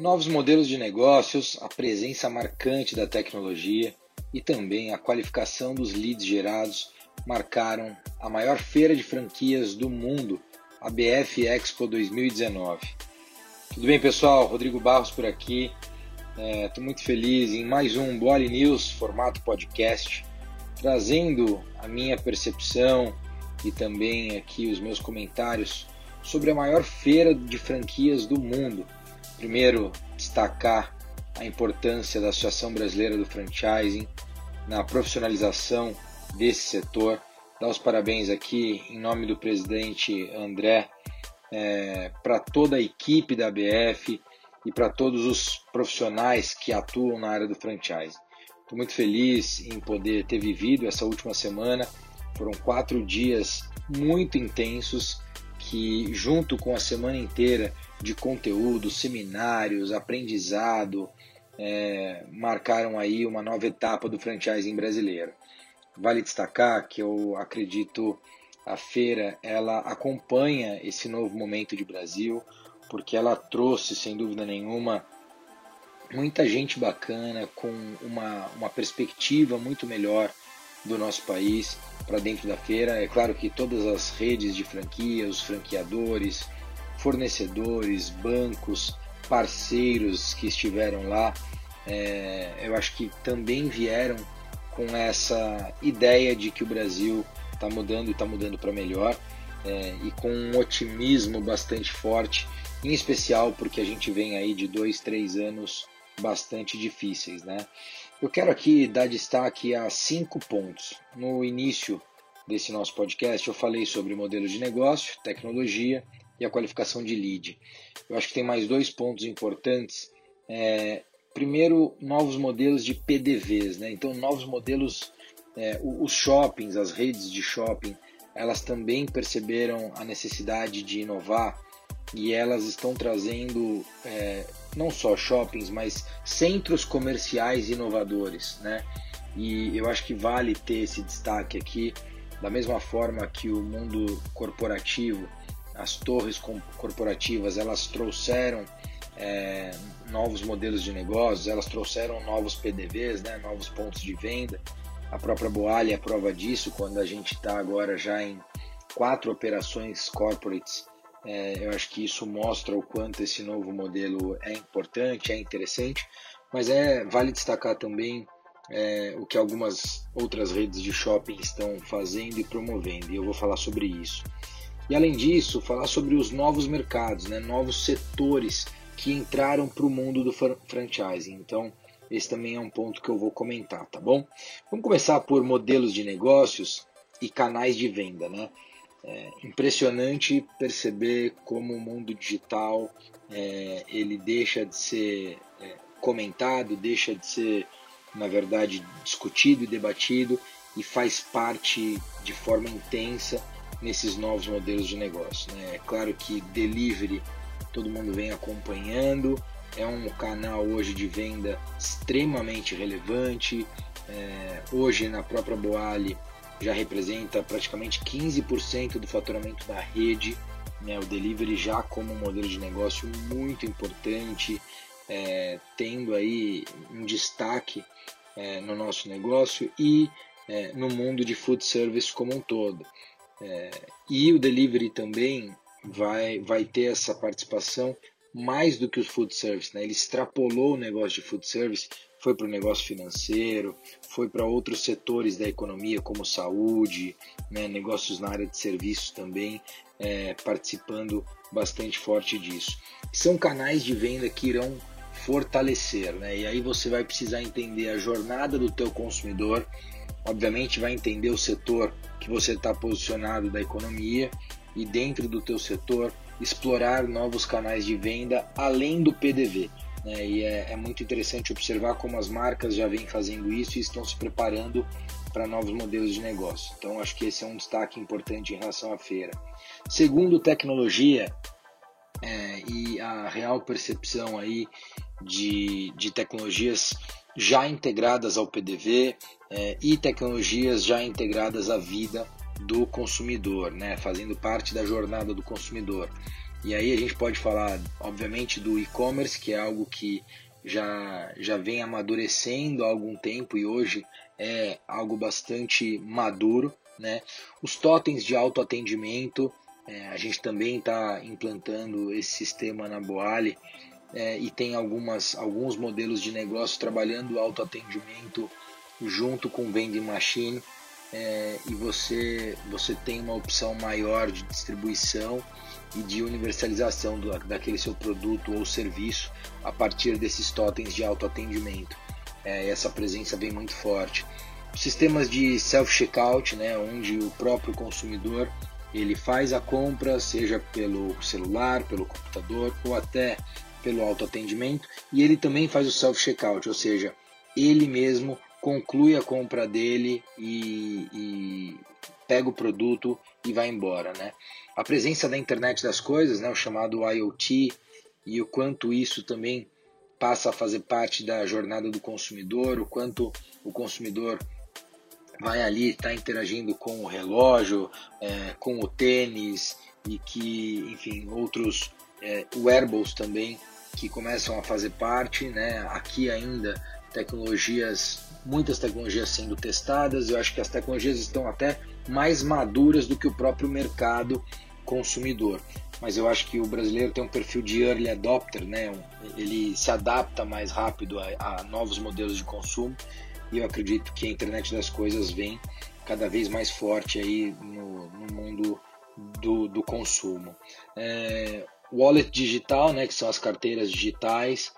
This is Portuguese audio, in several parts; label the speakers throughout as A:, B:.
A: Novos modelos de negócios, a presença marcante da tecnologia e também a qualificação dos leads gerados marcaram a maior feira de franquias do mundo, a BF Expo 2019. Tudo bem, pessoal? Rodrigo Barros por aqui. Estou é, muito feliz em mais um Boali News, formato podcast, trazendo a minha percepção e também aqui os meus comentários sobre a maior feira de franquias do mundo. Primeiro, destacar a importância da Associação Brasileira do Franchising na profissionalização desse setor. Dar os parabéns aqui em nome do presidente André é, para toda a equipe da BF e para todos os profissionais que atuam na área do franchising. Estou muito feliz em poder ter vivido essa última semana. Foram quatro dias muito intensos que, junto com a semana inteira de conteúdo, seminários, aprendizado, é, marcaram aí uma nova etapa do franchising brasileiro. Vale destacar que eu acredito a feira ela acompanha esse novo momento de Brasil, porque ela trouxe, sem dúvida nenhuma, muita gente bacana com uma, uma perspectiva muito melhor do nosso país para dentro da feira. É claro que todas as redes de franquia, os franqueadores, fornecedores, bancos, parceiros que estiveram lá, é, eu acho que também vieram com essa ideia de que o Brasil está mudando e está mudando para melhor é, e com um otimismo bastante forte, em especial porque a gente vem aí de dois, três anos bastante difíceis, né? Eu quero aqui dar destaque a cinco pontos. No início desse nosso podcast, eu falei sobre modelo de negócio, tecnologia e a qualificação de lead. Eu acho que tem mais dois pontos importantes. É, primeiro, novos modelos de PDVs, né? Então, novos modelos, é, os shoppings, as redes de shopping, elas também perceberam a necessidade de inovar e elas estão trazendo é, não só shoppings, mas centros comerciais inovadores, né? E eu acho que vale ter esse destaque aqui, da mesma forma que o mundo corporativo, as torres corporativas, elas trouxeram é, novos modelos de negócios, elas trouxeram novos PDVs, né, novos pontos de venda. A própria Boalha é prova disso, quando a gente está agora já em quatro operações corporates é, eu acho que isso mostra o quanto esse novo modelo é importante, é interessante, mas é vale destacar também é, o que algumas outras redes de shopping estão fazendo e promovendo, e eu vou falar sobre isso. E além disso, falar sobre os novos mercados, né, novos setores que entraram para o mundo do franchising. Então, esse também é um ponto que eu vou comentar, tá bom? Vamos começar por modelos de negócios e canais de venda, né? É impressionante perceber como o mundo digital é, ele deixa de ser é, comentado, deixa de ser, na verdade, discutido e debatido e faz parte de forma intensa nesses novos modelos de negócio. Né? É claro que delivery todo mundo vem acompanhando, é um canal hoje de venda extremamente relevante. É, hoje na própria Boali já representa praticamente 15% do faturamento da rede. Né? O delivery já como um modelo de negócio muito importante, é, tendo aí um destaque é, no nosso negócio e é, no mundo de food service como um todo. É, e o delivery também vai, vai ter essa participação mais do que os food service. Né? Ele extrapolou o negócio de food service foi para o negócio financeiro, foi para outros setores da economia, como saúde, né, negócios na área de serviços também, é, participando bastante forte disso. São canais de venda que irão fortalecer, né? E aí você vai precisar entender a jornada do teu consumidor, obviamente vai entender o setor que você está posicionado da economia e dentro do teu setor explorar novos canais de venda além do PDV. Né? E é, é, muito interessante observar como as marcas já vêm fazendo isso e estão se preparando para novos modelos de negócio. Então, acho que esse é um destaque importante em relação à feira. Segundo, tecnologia é, e a real percepção aí de, de tecnologias já integradas ao PDV é, e tecnologias já integradas à vida do consumidor, né, fazendo parte da jornada do consumidor. E aí a gente pode falar, obviamente, do e-commerce, que é algo que já, já vem amadurecendo há algum tempo e hoje é algo bastante maduro. Né? Os totens de autoatendimento, é, a gente também está implantando esse sistema na Boali é, e tem algumas, alguns modelos de negócio trabalhando autoatendimento junto com vending machine é, e você, você tem uma opção maior de distribuição e de universalização do, daquele seu produto ou serviço a partir desses totens de autoatendimento. É, essa presença vem muito forte. Sistemas de self-checkout, né, onde o próprio consumidor ele faz a compra, seja pelo celular, pelo computador ou até pelo autoatendimento, e ele também faz o self-checkout, ou seja, ele mesmo conclui a compra dele e, e, pega o produto e vai embora. Né? A presença da internet das coisas, né, o chamado IoT, e o quanto isso também passa a fazer parte da jornada do consumidor, o quanto o consumidor vai ali estar tá interagindo com o relógio, é, com o tênis e que, enfim, outros é, wearables também que começam a fazer parte, né? Aqui ainda tecnologias, muitas tecnologias sendo testadas. Eu acho que as tecnologias estão até mais maduras do que o próprio mercado consumidor. Mas eu acho que o brasileiro tem um perfil de early adopter, né? Ele se adapta mais rápido a, a novos modelos de consumo e eu acredito que a internet das coisas vem cada vez mais forte aí no, no mundo do, do consumo. É, wallet digital, né, que são as carteiras digitais,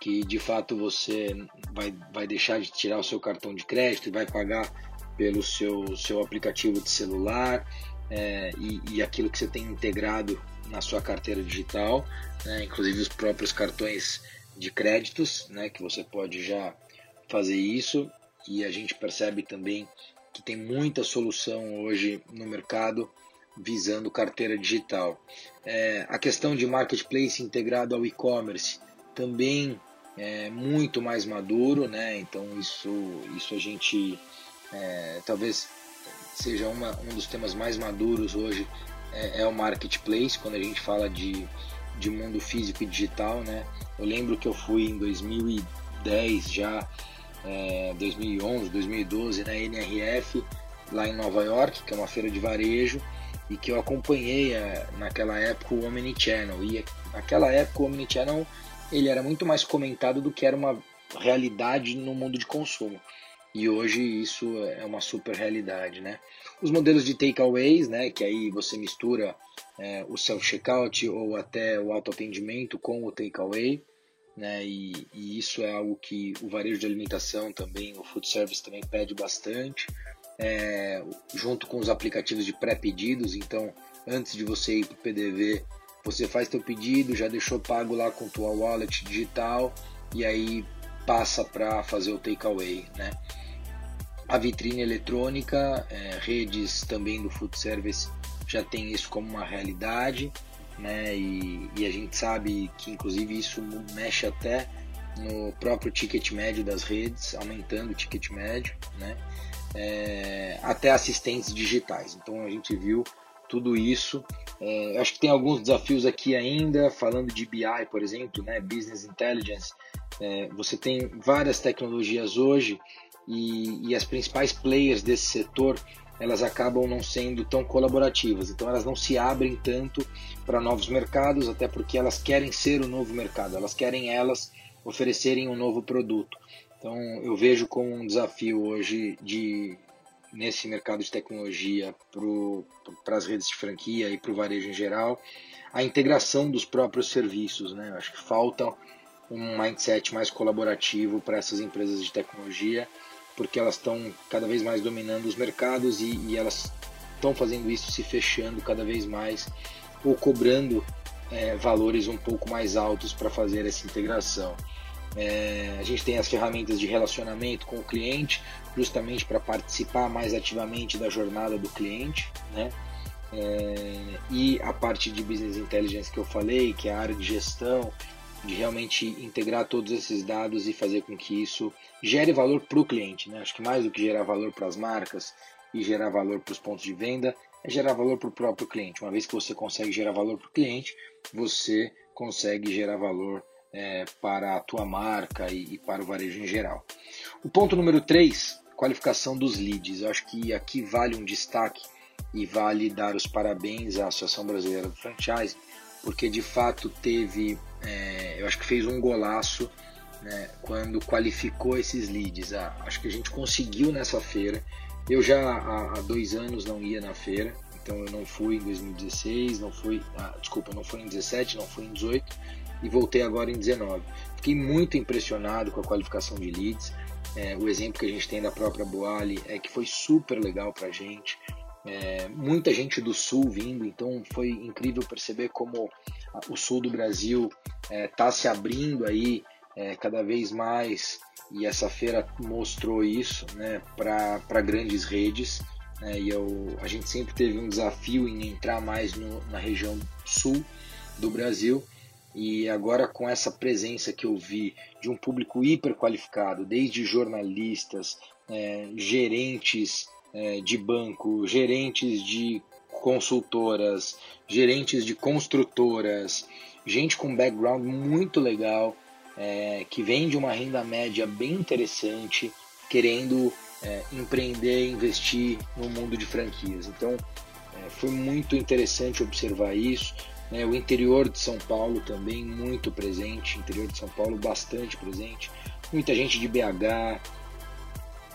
A: que de fato você vai, vai deixar de tirar o seu cartão de crédito e vai pagar pelo seu, seu aplicativo de celular é, e, e, aquilo que você tem integrado na sua carteira digital, né, inclusive os próprios cartões de créditos, né, que você pode já fazer isso e a gente percebe também que tem muita solução hoje no mercado visando carteira digital. É, a questão de marketplace integrado ao e-commerce também é muito mais maduro, né? Então isso, isso a gente é, talvez seja uma, um dos temas mais maduros hoje é, é, o marketplace quando a gente fala de, de mundo físico e digital, né? Eu lembro que eu fui em 2010 já é, 2011, 2012 na NRF lá em Nova York, que é uma feira de varejo e que eu acompanhei é, naquela época o Omnichannel e naquela época o Omnichannel ele era muito mais comentado do que era uma realidade no mundo de consumo e hoje isso é uma super realidade, né? Os modelos de takeaways, né, que aí você mistura é, o self checkout ou até o autoatendimento com o takeaway, né? E, e, isso é algo que o varejo de alimentação também, o food service também pede bastante, é, junto com os aplicativos de pré-pedidos. Então, antes de você ir para o PDV, você faz teu pedido, já deixou pago lá com tua wallet digital e aí passa para fazer o takeaway, né? A vitrine eletrônica, é, redes também do food service já tem isso como uma realidade né? E, e, a gente sabe que inclusive isso mexe até no próprio ticket médio das redes, aumentando o ticket médio, né? É, até assistentes digitais. Então a gente viu tudo isso. É, acho que tem alguns desafios aqui ainda, falando de BI, por exemplo, né? Business Intelligence. É, você tem várias tecnologias hoje e, e as principais players desse setor elas acabam não sendo tão colaborativas, então elas não se abrem tanto para novos mercados, até porque elas querem ser o novo mercado, elas querem elas oferecerem um novo produto. Então eu vejo como um desafio hoje de nesse mercado de tecnologia para as redes de franquia e para o varejo em geral, a integração dos próprios serviços. Né? Acho que falta um mindset mais colaborativo para essas empresas de tecnologia porque elas estão cada vez mais dominando os mercados e, e elas estão fazendo isso se fechando cada vez mais ou cobrando é, valores um pouco mais altos para fazer essa integração. É, a gente tem as ferramentas de relacionamento com o cliente, justamente para participar mais ativamente da jornada do cliente, né? É, e a parte de business intelligence que eu falei, que é a área de gestão, de realmente integrar todos esses dados e fazer com que isso gere valor para o cliente. Né? Acho que mais do que gerar valor para as marcas e gerar valor para os pontos de venda, é gerar valor para o próprio cliente. Uma vez que você consegue gerar valor para o cliente, você consegue gerar valor é, para a tua marca e, e, para o varejo em geral. O ponto número 3, qualificação dos leads. Eu acho que aqui vale um destaque e vale dar os parabéns à Associação Brasileira do Franchise, porque de fato teve, é, eu acho que fez um golaço né, quando qualificou esses leads. Ah, acho que a gente conseguiu nessa feira. Eu já há, há, dois anos não ia na feira, então eu não fui em 2016, não fui, ah, desculpa, não fui em 17, não fui em 18 e voltei agora em 19. Fiquei muito impressionado com a qualificação de leads. É, o exemplo que a gente tem da própria Boali é que foi super legal para a gente. É, muita gente do sul vindo, então foi incrível perceber como o sul do Brasil está é, tá se abrindo aí é, cada vez mais, e essa feira mostrou isso né, para grandes redes. Né, e eu, a gente sempre teve um desafio em entrar mais no, na região sul do Brasil. E agora com essa presença que eu vi de um público hiper qualificado, desde jornalistas, é, gerentes é, de banco, gerentes de consultoras, gerentes de construtoras, gente com background muito legal, é, que vem de uma renda média bem interessante, querendo é, empreender, investir no mundo de franquias. Então, é, foi muito interessante observar isso. Né? O interior de São Paulo também muito presente, interior de São Paulo bastante presente. Muita gente de BH,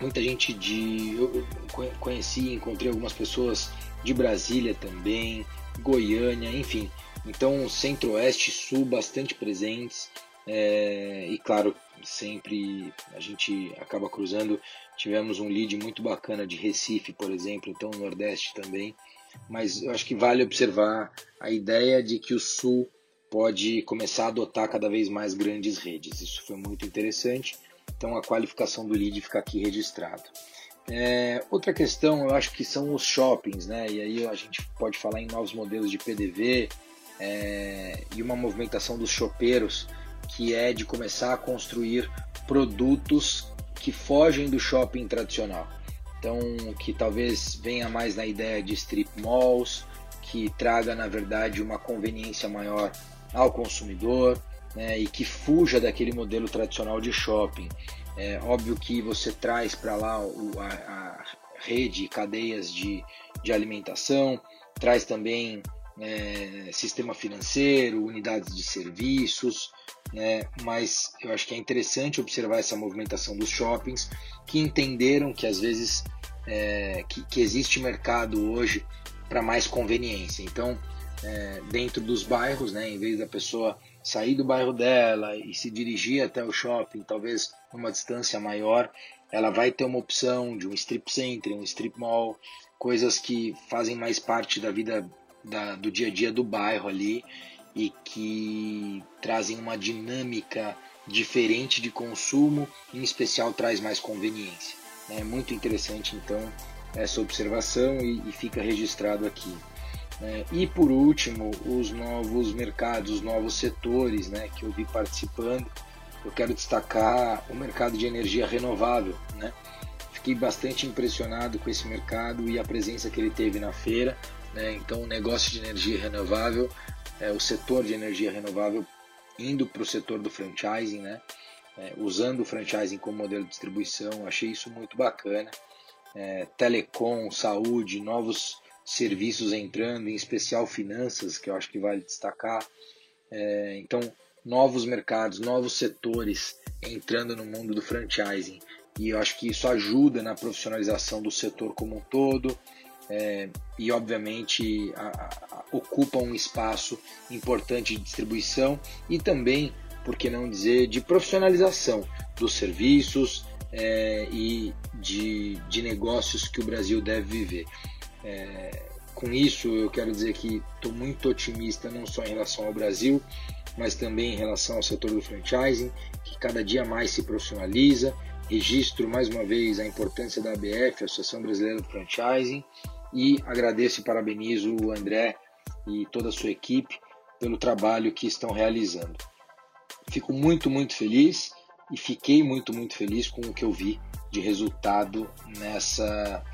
A: muita gente de. Eu conheci, encontrei algumas pessoas de Brasília também, Goiânia, enfim. Então, centro-oeste, sul bastante presentes. É, e claro, sempre a gente acaba cruzando. Tivemos um lead muito bacana de Recife, por exemplo, então Nordeste também. Mas eu acho que vale observar a ideia de que o Sul pode começar a adotar cada vez mais grandes redes. Isso foi muito interessante. Então a qualificação do lead fica aqui registrado. É, outra questão, eu acho que são os shoppings, né? E aí a gente pode falar em novos modelos de PDV é, e uma movimentação dos chopeiros que é de começar a construir produtos que fogem do shopping tradicional. Então, que talvez venha mais na ideia de strip malls, que traga, na verdade, uma conveniência maior ao consumidor né, e que fuja daquele modelo tradicional de shopping. É óbvio que você traz para lá o, a, a, rede, cadeias de, de alimentação, traz também é, sistema financeiro, unidades de serviços, né? mas eu acho que é interessante observar essa movimentação dos shoppings que entenderam que às vezes é, que, que, existe mercado hoje para mais conveniência. Então, é, dentro dos bairros, né, em vez da pessoa sair do bairro dela e se dirigir até o shopping, talvez numa distância maior, ela vai ter uma opção de um strip center, um strip mall, coisas que fazem mais parte da vida da, do dia a dia do bairro ali e que trazem uma dinâmica diferente de consumo, em especial traz mais conveniência. É muito interessante então essa observação e, e fica registrado aqui. É, e por último, os novos mercados, os novos setores né, que eu vi participando, eu quero destacar o mercado de energia renovável. Né? Fiquei bastante impressionado com esse mercado e a presença que ele teve na feira. Né? Então, o negócio de energia renovável, é, o setor de energia renovável indo para o setor do franchising, né? É, usando o franchising como modelo de distribuição, achei isso muito bacana. É, telecom, saúde, novos serviços entrando, em especial finanças, que eu acho que vale destacar. É, então, novos mercados, novos setores entrando no mundo do franchising. E eu acho que isso ajuda na profissionalização do setor como um todo, é, e obviamente a, a, ocupa um espaço importante de distribuição e também, por que não dizer, de profissionalização dos serviços é, e de, de negócios que o Brasil deve viver. É, com isso, eu quero dizer que estou muito otimista não só em relação ao Brasil, mas também em relação ao setor do franchising, que cada dia mais se profissionaliza. Registro mais uma vez a importância da ABF, Associação Brasileira do Franchising, e agradeço e parabenizo o André e toda a sua equipe pelo trabalho que estão realizando. Fico muito, muito feliz e fiquei muito, muito feliz com o que eu vi de resultado nessa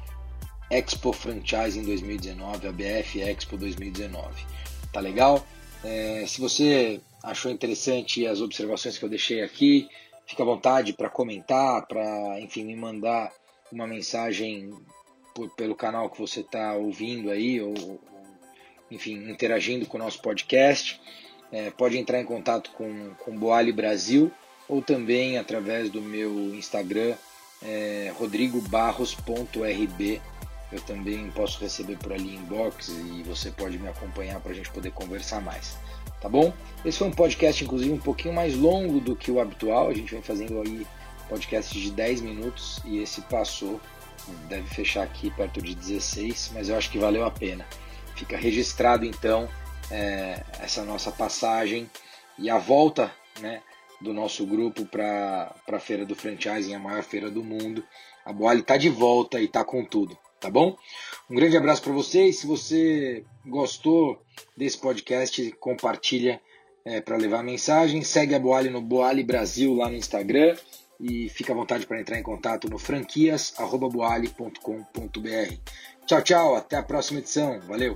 A: Expo Franchise em 2019, a BF Expo 2019. Tá legal? É, se você achou interessante as observações que eu deixei aqui, fica à vontade para comentar, para enfim me mandar uma mensagem por, pelo canal que você está ouvindo aí, ou enfim interagindo com o nosso podcast. É, pode entrar em contato com com Boali Brasil ou também através do meu Instagram é, rodrigobarros.rb eu também posso receber por ali inbox e você pode me acompanhar para a gente poder conversar mais. Tá bom? Esse foi um podcast, inclusive, um pouquinho mais longo do que o habitual. A gente vem fazendo aí podcast de 10 minutos e esse passou. Deve fechar aqui perto de 16, mas eu acho que valeu a pena. Fica registrado então é, essa nossa passagem e a volta né, do nosso grupo para a Feira do Franchising, a maior feira do mundo. A Boali está de volta e está com tudo tá bom? Um grande abraço para vocês. Se você gostou desse podcast, compartilha é, para levar a mensagem. Segue a Boali no Boali Brasil lá no Instagram e fica à vontade para entrar em contato no franquias@boali.com.br. Tchau, tchau, até a próxima edição. Valeu.